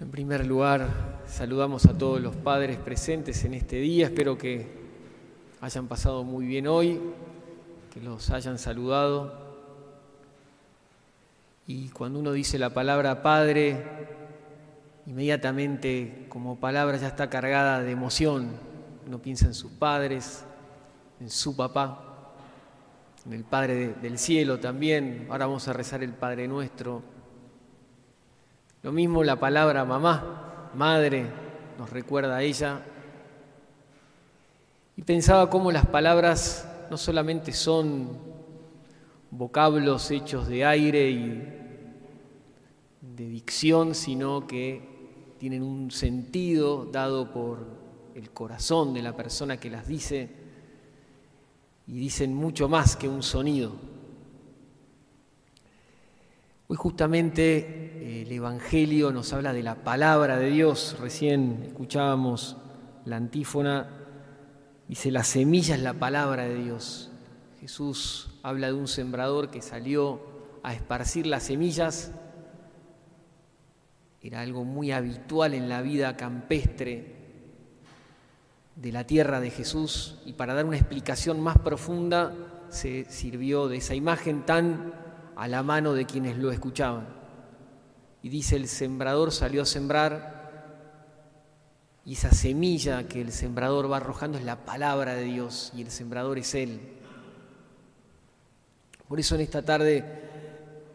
En primer lugar, saludamos a todos los padres presentes en este día. Espero que hayan pasado muy bien hoy, que los hayan saludado. Y cuando uno dice la palabra padre, inmediatamente como palabra ya está cargada de emoción. Uno piensa en sus padres, en su papá, en el Padre del cielo también. Ahora vamos a rezar el Padre nuestro. Lo mismo la palabra mamá, madre, nos recuerda a ella. Y pensaba cómo las palabras no solamente son vocablos hechos de aire y de dicción, sino que tienen un sentido dado por el corazón de la persona que las dice y dicen mucho más que un sonido. Hoy justamente el Evangelio nos habla de la palabra de Dios. Recién escuchábamos la antífona, dice, la semilla es la palabra de Dios. Jesús habla de un sembrador que salió a esparcir las semillas. Era algo muy habitual en la vida campestre de la tierra de Jesús y para dar una explicación más profunda se sirvió de esa imagen tan a la mano de quienes lo escuchaban. Y dice, el sembrador salió a sembrar y esa semilla que el sembrador va arrojando es la palabra de Dios y el sembrador es Él. Por eso en esta tarde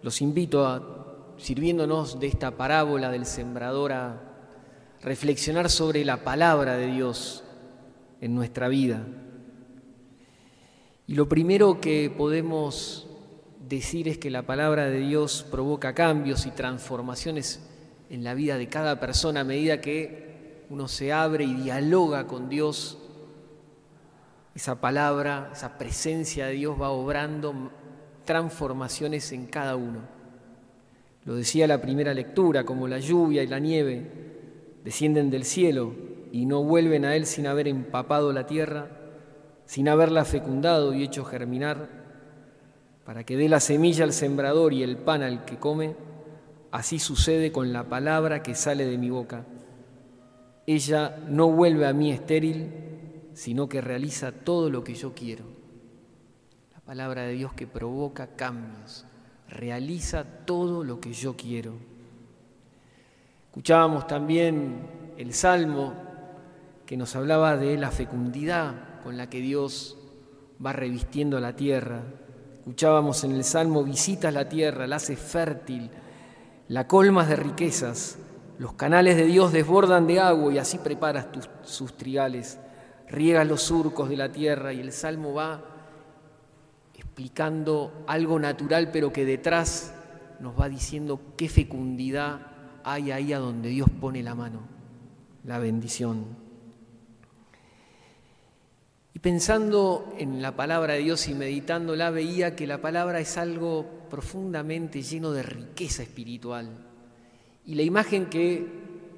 los invito a, sirviéndonos de esta parábola del sembrador, a reflexionar sobre la palabra de Dios en nuestra vida. Y lo primero que podemos decir es que la palabra de Dios provoca cambios y transformaciones en la vida de cada persona a medida que uno se abre y dialoga con Dios. Esa palabra, esa presencia de Dios va obrando transformaciones en cada uno. Lo decía la primera lectura, como la lluvia y la nieve descienden del cielo y no vuelven a Él sin haber empapado la tierra, sin haberla fecundado y hecho germinar para que dé la semilla al sembrador y el pan al que come, así sucede con la palabra que sale de mi boca. Ella no vuelve a mí estéril, sino que realiza todo lo que yo quiero. La palabra de Dios que provoca cambios, realiza todo lo que yo quiero. Escuchábamos también el Salmo que nos hablaba de la fecundidad con la que Dios va revistiendo la tierra, Escuchábamos en el Salmo, visitas la tierra, la haces fértil, la colmas de riquezas, los canales de Dios desbordan de agua y así preparas tus, sus trigales, riegas los surcos de la tierra y el Salmo va explicando algo natural pero que detrás nos va diciendo qué fecundidad hay ahí a donde Dios pone la mano, la bendición. Y pensando en la palabra de Dios y meditándola, veía que la palabra es algo profundamente lleno de riqueza espiritual. Y la imagen que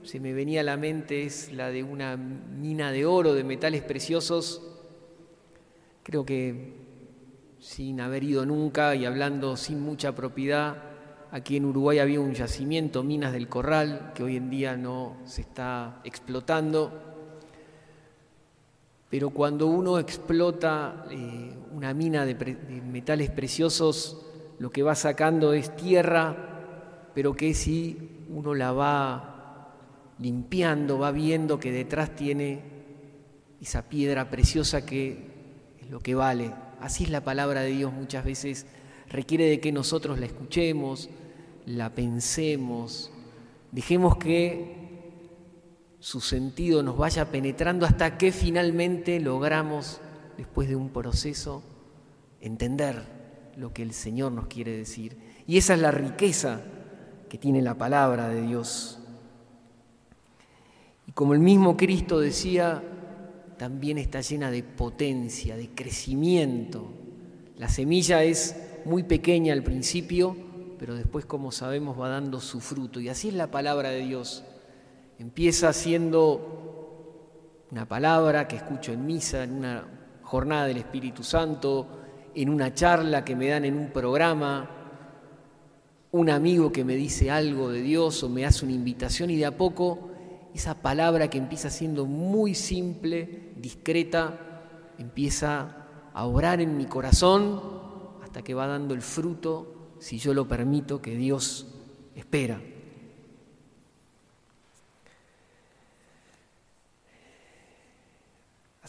se me venía a la mente es la de una mina de oro, de metales preciosos. Creo que sin haber ido nunca y hablando sin mucha propiedad, aquí en Uruguay había un yacimiento, Minas del Corral, que hoy en día no se está explotando pero cuando uno explota eh, una mina de, metales preciosos, lo que va sacando es tierra, pero que si uno la va limpiando, va viendo que detrás tiene esa piedra preciosa que es lo que vale. Así es la palabra de Dios muchas veces, requiere de que nosotros la escuchemos, la pensemos, dejemos que su sentido nos vaya penetrando hasta que finalmente logramos, después de un proceso, entender lo que el Señor nos quiere decir. Y esa es la riqueza que tiene la palabra de Dios. Y como el mismo Cristo decía, también está llena de potencia, de crecimiento. La semilla es muy pequeña al principio, pero después, como sabemos, va dando su fruto. Y así es la palabra de Dios. Empieza siendo una palabra que escucho en misa, en una jornada del Espíritu Santo, en una charla que me dan en un programa, un amigo que me dice algo de Dios o me hace una invitación y de a poco esa palabra que empieza siendo muy simple, discreta, empieza a orar en mi corazón hasta que va dando el fruto, si yo lo permito, que Dios espera.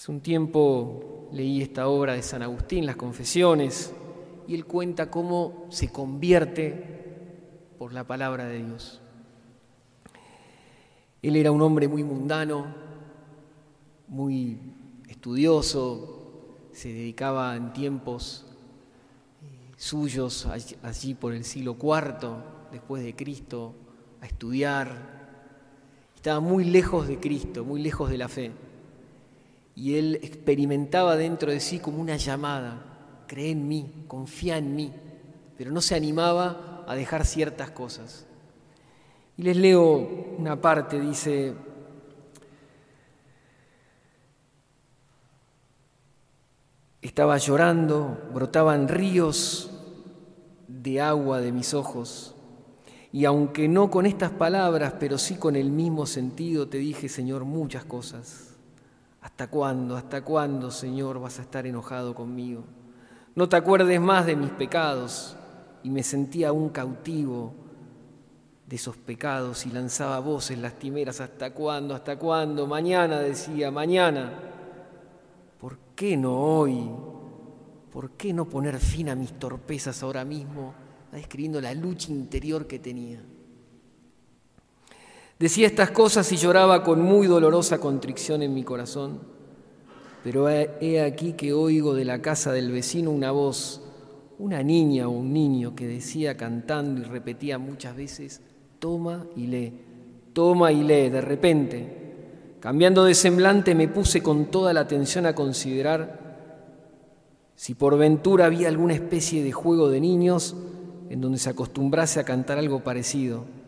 Hace un tiempo leí esta obra de San Agustín, Las Confesiones, y él cuenta cómo se convierte por la palabra de Dios. Él era un hombre muy mundano, muy estudioso, se dedicaba en tiempos eh, suyos allí por el siglo IV después de Cristo a estudiar. Estaba muy lejos de Cristo, muy lejos de la fe y él experimentaba dentro de sí como una llamada, cree en mí, confía en mí, pero no se animaba a dejar ciertas cosas. Y les leo una parte, dice, estaba llorando, brotaban ríos de agua de mis ojos, y aunque no con estas palabras, pero sí con el mismo sentido, te dije, Señor, muchas cosas. ¿Hasta cuándo, hasta cuándo, Señor, vas a estar enojado conmigo? No te acuerdes más de mis pecados. Y me sentía un cautivo de esos pecados y lanzaba voces lastimeras. ¿Hasta cuándo, hasta cuándo? Mañana decía, mañana. ¿Por qué no hoy? ¿Por qué no poner fin a mis torpezas ahora mismo? Va describiendo la lucha interior que tenía. Decía estas cosas y lloraba con muy dolorosa contrición en mi corazón, pero he aquí que oigo de la casa del vecino una voz, una niña o un niño que decía cantando y repetía muchas veces, toma y lee, toma y lee, de repente. Cambiando de semblante me puse con toda la atención a considerar si por ventura había alguna especie de juego de niños en donde se acostumbrase a cantar algo parecido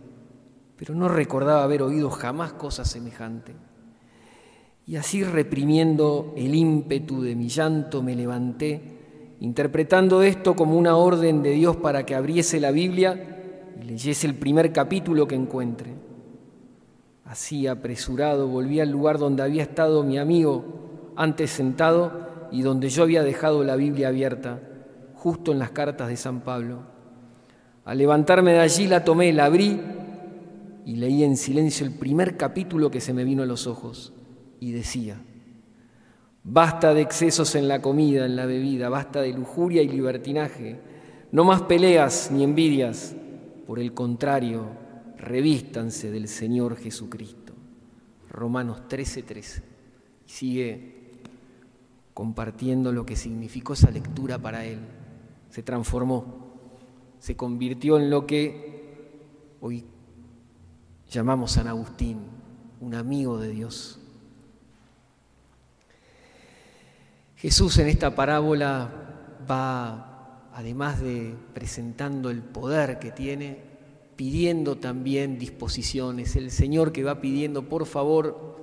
pero no recordaba haber oído jamás cosa semejante. Y así reprimiendo el ímpetu de mi llanto me levanté, interpretando esto como una orden de Dios para que abriese la Biblia y leyese el primer capítulo que encuentre. Así apresurado volví al lugar donde había estado mi amigo antes sentado y donde yo había dejado la Biblia abierta, justo en las cartas de San Pablo. Al levantarme de allí la tomé, la abrí y leí en silencio el primer capítulo que se me vino a los ojos y decía, basta de excesos en la comida, en la bebida, basta de lujuria y libertinaje, no más peleas ni envidias, por el contrario, revístanse del Señor Jesucristo. Romanos 13:13. 13. Y sigue compartiendo lo que significó esa lectura para él. Se transformó, se convirtió en lo que hoy llamamos San Agustín, un amigo de Dios. Jesús en esta parábola va, además de presentando el poder que tiene, pidiendo también disposiciones. El Señor que va pidiendo, por favor,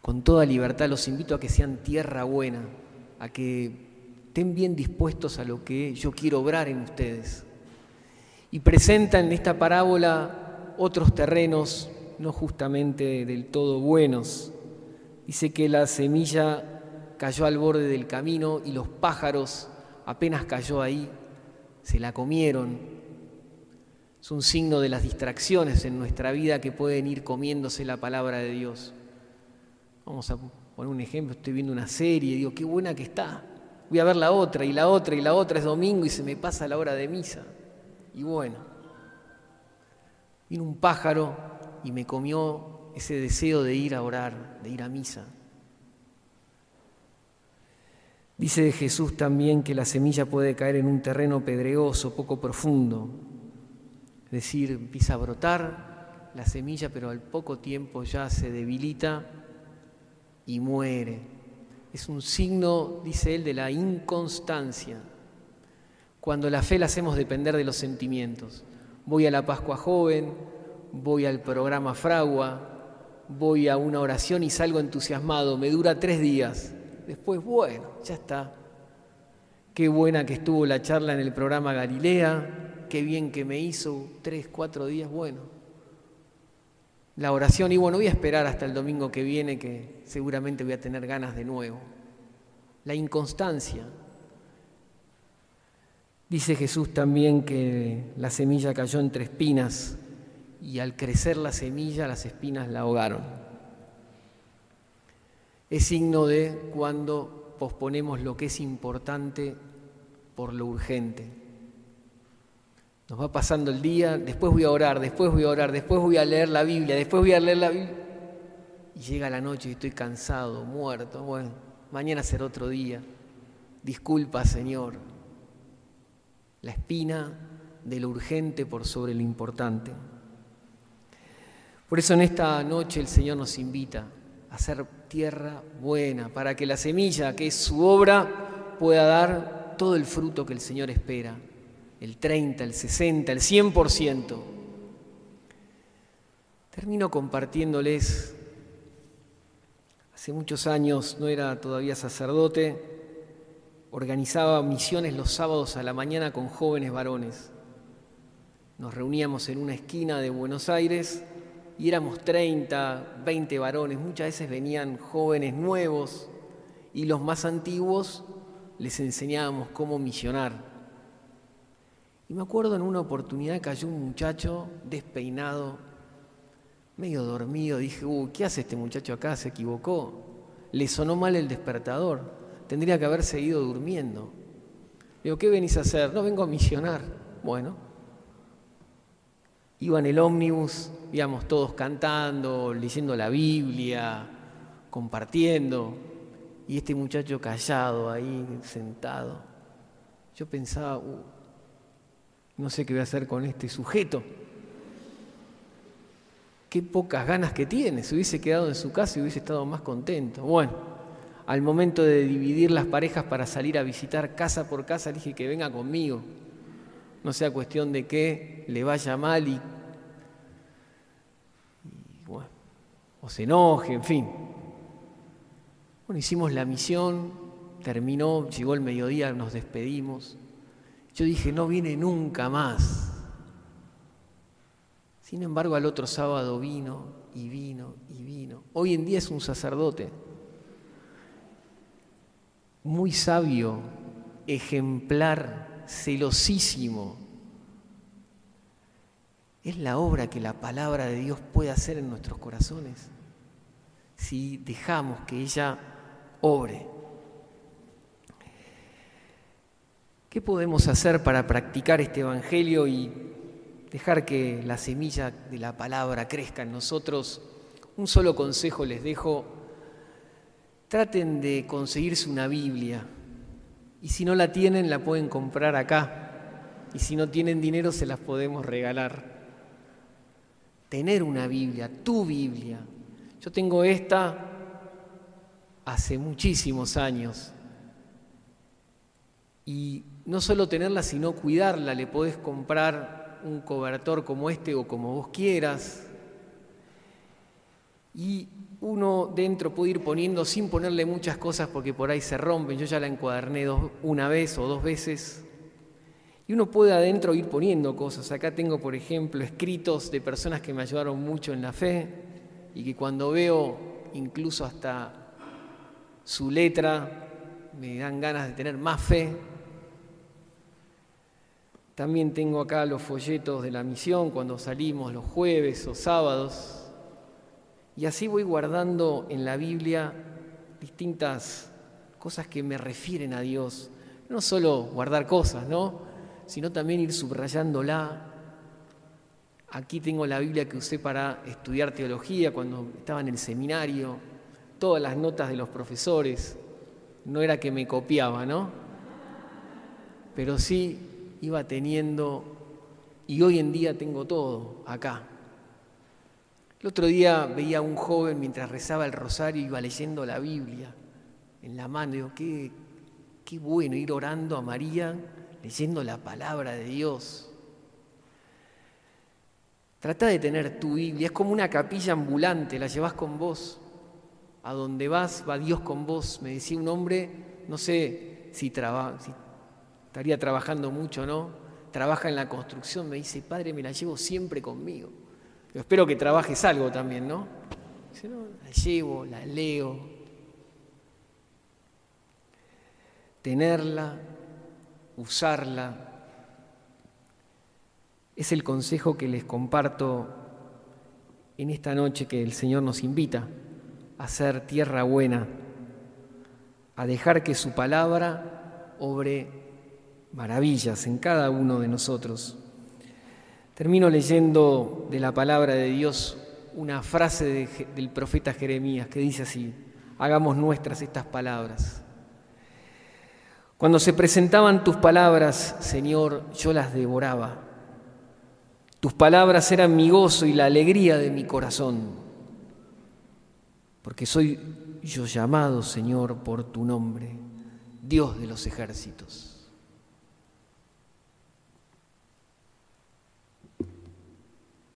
con toda libertad, los invito a que sean tierra buena, a que estén bien dispuestos a lo que yo quiero obrar en ustedes y presenta en esta parábola otros terrenos no justamente del todo buenos. Dice que la semilla cayó al borde del camino y los pájaros apenas cayó ahí, se la comieron. Es un signo de las distracciones en nuestra vida que pueden ir comiéndose la palabra de Dios. Vamos a poner un ejemplo, estoy viendo una serie, digo, qué buena que está. Voy a ver la otra y la otra y la otra, es domingo y se me pasa la hora de misa. Y bueno, vino un pájaro y me comió ese deseo de ir a orar, de ir a misa. Dice de Jesús también que la semilla puede caer en un terreno pedregoso, poco profundo. Es decir, empieza a brotar la semilla, pero al poco tiempo ya se debilita y muere. Es un signo, dice él, de la inconstancia cuando la fe la hacemos depender de los sentimientos. Voy a la Pascua Joven, voy al programa Fragua, voy a una oración y salgo entusiasmado, me dura tres días. Después, bueno, ya está. Qué buena que estuvo la charla en el programa Galilea, qué bien que me hizo, tres, cuatro días, bueno. La oración, y bueno, voy a esperar hasta el domingo que viene, que seguramente voy a tener ganas de nuevo. La inconstancia. Dice Jesús también que la semilla cayó entre espinas y al crecer la semilla las espinas la ahogaron. Es signo de cuando posponemos lo que es importante por lo urgente. Nos va pasando el día, después voy a orar, después voy a orar, después voy a leer la Biblia, después voy a leer la Biblia. Y llega la noche y estoy cansado, muerto. Bueno, mañana será otro día. Disculpa, Señor. La espina de lo urgente por sobre lo importante. Por eso en esta noche el Señor nos invita a hacer tierra buena, para que la semilla, que es su obra, pueda dar todo el fruto que el Señor espera, el 30, el 60, el 100%. Termino compartiéndoles, hace muchos años, no era todavía sacerdote, organizaba misiones los sábados a la mañana con jóvenes varones. Nos reuníamos en una esquina de Buenos Aires y éramos 30, 20 varones, muchas veces venían jóvenes nuevos y los más antiguos les enseñábamos cómo misionar. Y me acuerdo en una oportunidad cayó un muchacho despeinado, medio dormido, dije, uy, ¿qué hace este muchacho acá? Se equivocó, le sonó mal el despertador, tendría que haber seguido durmiendo. Digo, ¿qué venís a hacer? No vengo a misionar. Bueno, iba en el ómnibus, íbamos todos cantando, leyendo la Biblia, compartiendo, y este muchacho callado ahí, sentado. Yo pensaba, uh, no sé qué voy a hacer con este sujeto. Qué pocas ganas que tiene, se hubiese quedado en su casa y hubiese estado más contento. Bueno, al momento de dividir las parejas para salir a visitar casa por casa, dije que venga conmigo no sea cuestión de que le vaya mal y, bueno, o se enoje, en fin. Bueno, hicimos la misión, terminó, llegó el mediodía, nos despedimos. Yo dije, no viene nunca más. Sin embargo, al otro sábado vino y vino y vino. Hoy en día es un sacerdote muy sabio, ejemplar, celosísimo. Es la obra que la palabra de Dios puede hacer en nuestros corazones si dejamos que ella obre. ¿Qué podemos hacer para practicar este Evangelio y dejar que la semilla de la palabra crezca en nosotros? Un solo consejo les dejo. Traten de conseguirse una Biblia y si no la tienen, la pueden comprar acá. Y si no tienen dinero, se las podemos regalar. Tener una Biblia, tu Biblia. Yo tengo esta hace muchísimos años. Y no solo tenerla, sino cuidarla. Le podés comprar un cobertor como este o como vos quieras. Y uno dentro puede ir poniendo sin ponerle muchas cosas porque por ahí se rompen. Yo ya la encuaderné una vez o dos veces. Y uno puede adentro ir poniendo cosas. Acá tengo, por ejemplo, escritos de personas que me ayudaron mucho en la fe y que cuando veo incluso hasta su letra me dan ganas de tener más fe. También tengo acá los folletos de la misión cuando salimos los jueves o sábados y así voy guardando en la Biblia distintas cosas que me refieren a Dios. No solo guardar cosas, ¿no? Sino también ir subrayándola. Aquí tengo la Biblia que usé para estudiar teología cuando estaba en el seminario, todas las notas de los profesores. No era que me copiaba, ¿no? Pero sí iba teniendo, y hoy en día tengo todo acá. El otro día veía a un joven mientras rezaba el rosario, iba leyendo la Biblia en la mano. Digo, qué, qué bueno ir orando a María, leyendo la palabra de Dios. Trata de tener tu Biblia, es como una capilla ambulante, la llevas con vos. A donde vas, va Dios con vos. Me decía un hombre, no sé si, si estaría trabajando mucho, ¿no? trabaja en la construcción me dice, Padre, me la llevo siempre conmigo. Yo espero que trabajes algo también, ¿no? Dice, no, la llevo, la leo. Tenerla, usarla. Es el consejo que les comparto en esta noche que el Señor nos invita a ser tierra buena, a dejar que su palabra obre maravillas en cada uno de nosotros. Termino leyendo de la palabra de Dios una frase del profeta Jeremías que dice así, hagamos nuestras estas palabras. Cuando se presentaban tus palabras, Señor, yo las devoraba. Tus palabras eran mi gozo y la alegría de mi corazón, porque soy yo llamado, Señor, por tu nombre, Dios de los ejércitos.